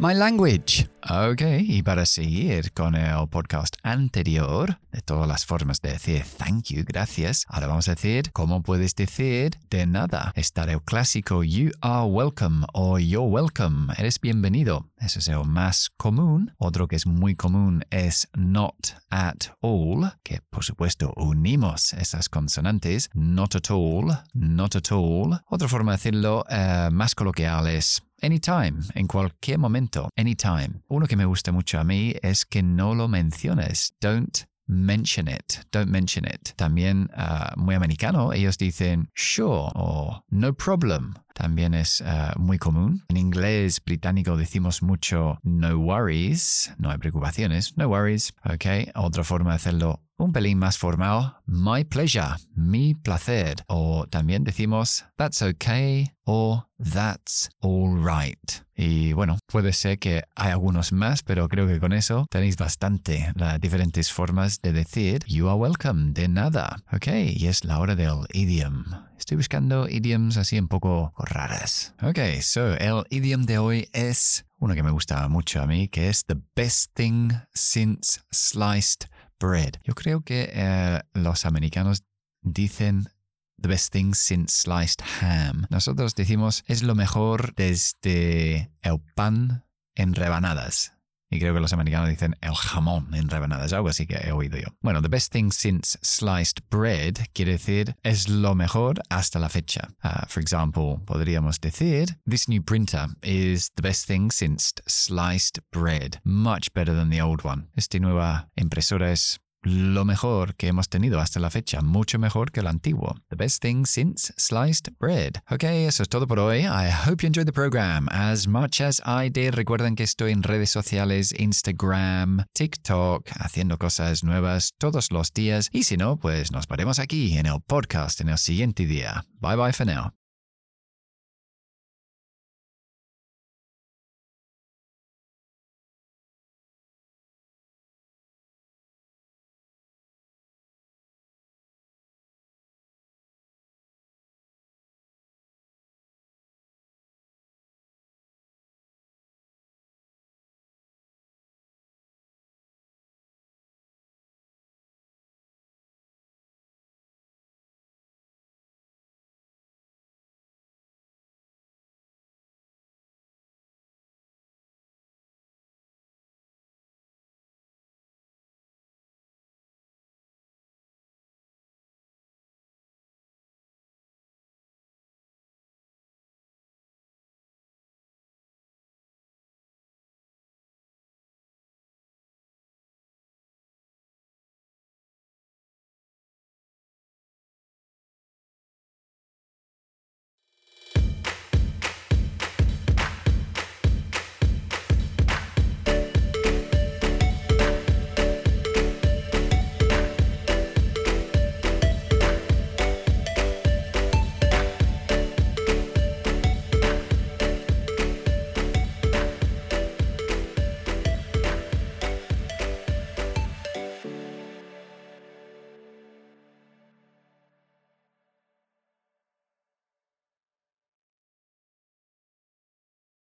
my language. Ok, y para seguir con el podcast anterior de todas las formas de decir thank you, gracias, ahora vamos a decir cómo puedes decir de nada. Está el clásico you are welcome o you're welcome, eres bienvenido. Eso es el más común. Otro que es muy común es not at all, que por supuesto unimos esas consonantes. Not at all, not at all. Otra forma de decirlo eh, más coloquial es Anytime, en cualquier momento, anytime. Uno que me gusta mucho a mí es que no lo menciones. Don't mention it. Don't mention it. También uh, muy americano, ellos dicen sure o no problem. También es uh, muy común. En inglés británico decimos mucho no worries, no hay preocupaciones, no worries. Ok, otra forma de hacerlo un pelín más formal, my pleasure, mi placer. O también decimos that's okay o that's all right. Y bueno, puede ser que hay algunos más, pero creo que con eso tenéis bastante las diferentes formas de decir you are welcome, de nada. Ok, y es la hora del idiom. Estoy buscando idioms así un poco raras. Ok, so el idiom de hoy es uno que me gusta mucho a mí, que es the best thing since sliced bread. Yo creo que eh, los americanos dicen the best thing since sliced ham. Nosotros decimos es lo mejor desde el pan en rebanadas. Y creo que los americanos dicen el jamón en rebanadas, algo así que he oído yo. Bueno, the best thing since sliced bread quiere decir es lo mejor hasta la fecha. Uh, for example, podríamos decir, this new printer is the best thing since sliced bread. Much better than the old one. Esta nueva impresora es lo mejor que hemos tenido hasta la fecha, mucho mejor que el antiguo. The best thing since sliced bread. Ok, eso es todo por hoy. I hope you enjoyed the program as much as I did. Recuerden que estoy en redes sociales, Instagram, TikTok, haciendo cosas nuevas todos los días. Y si no, pues nos veremos aquí en el podcast en el siguiente día. Bye bye for now.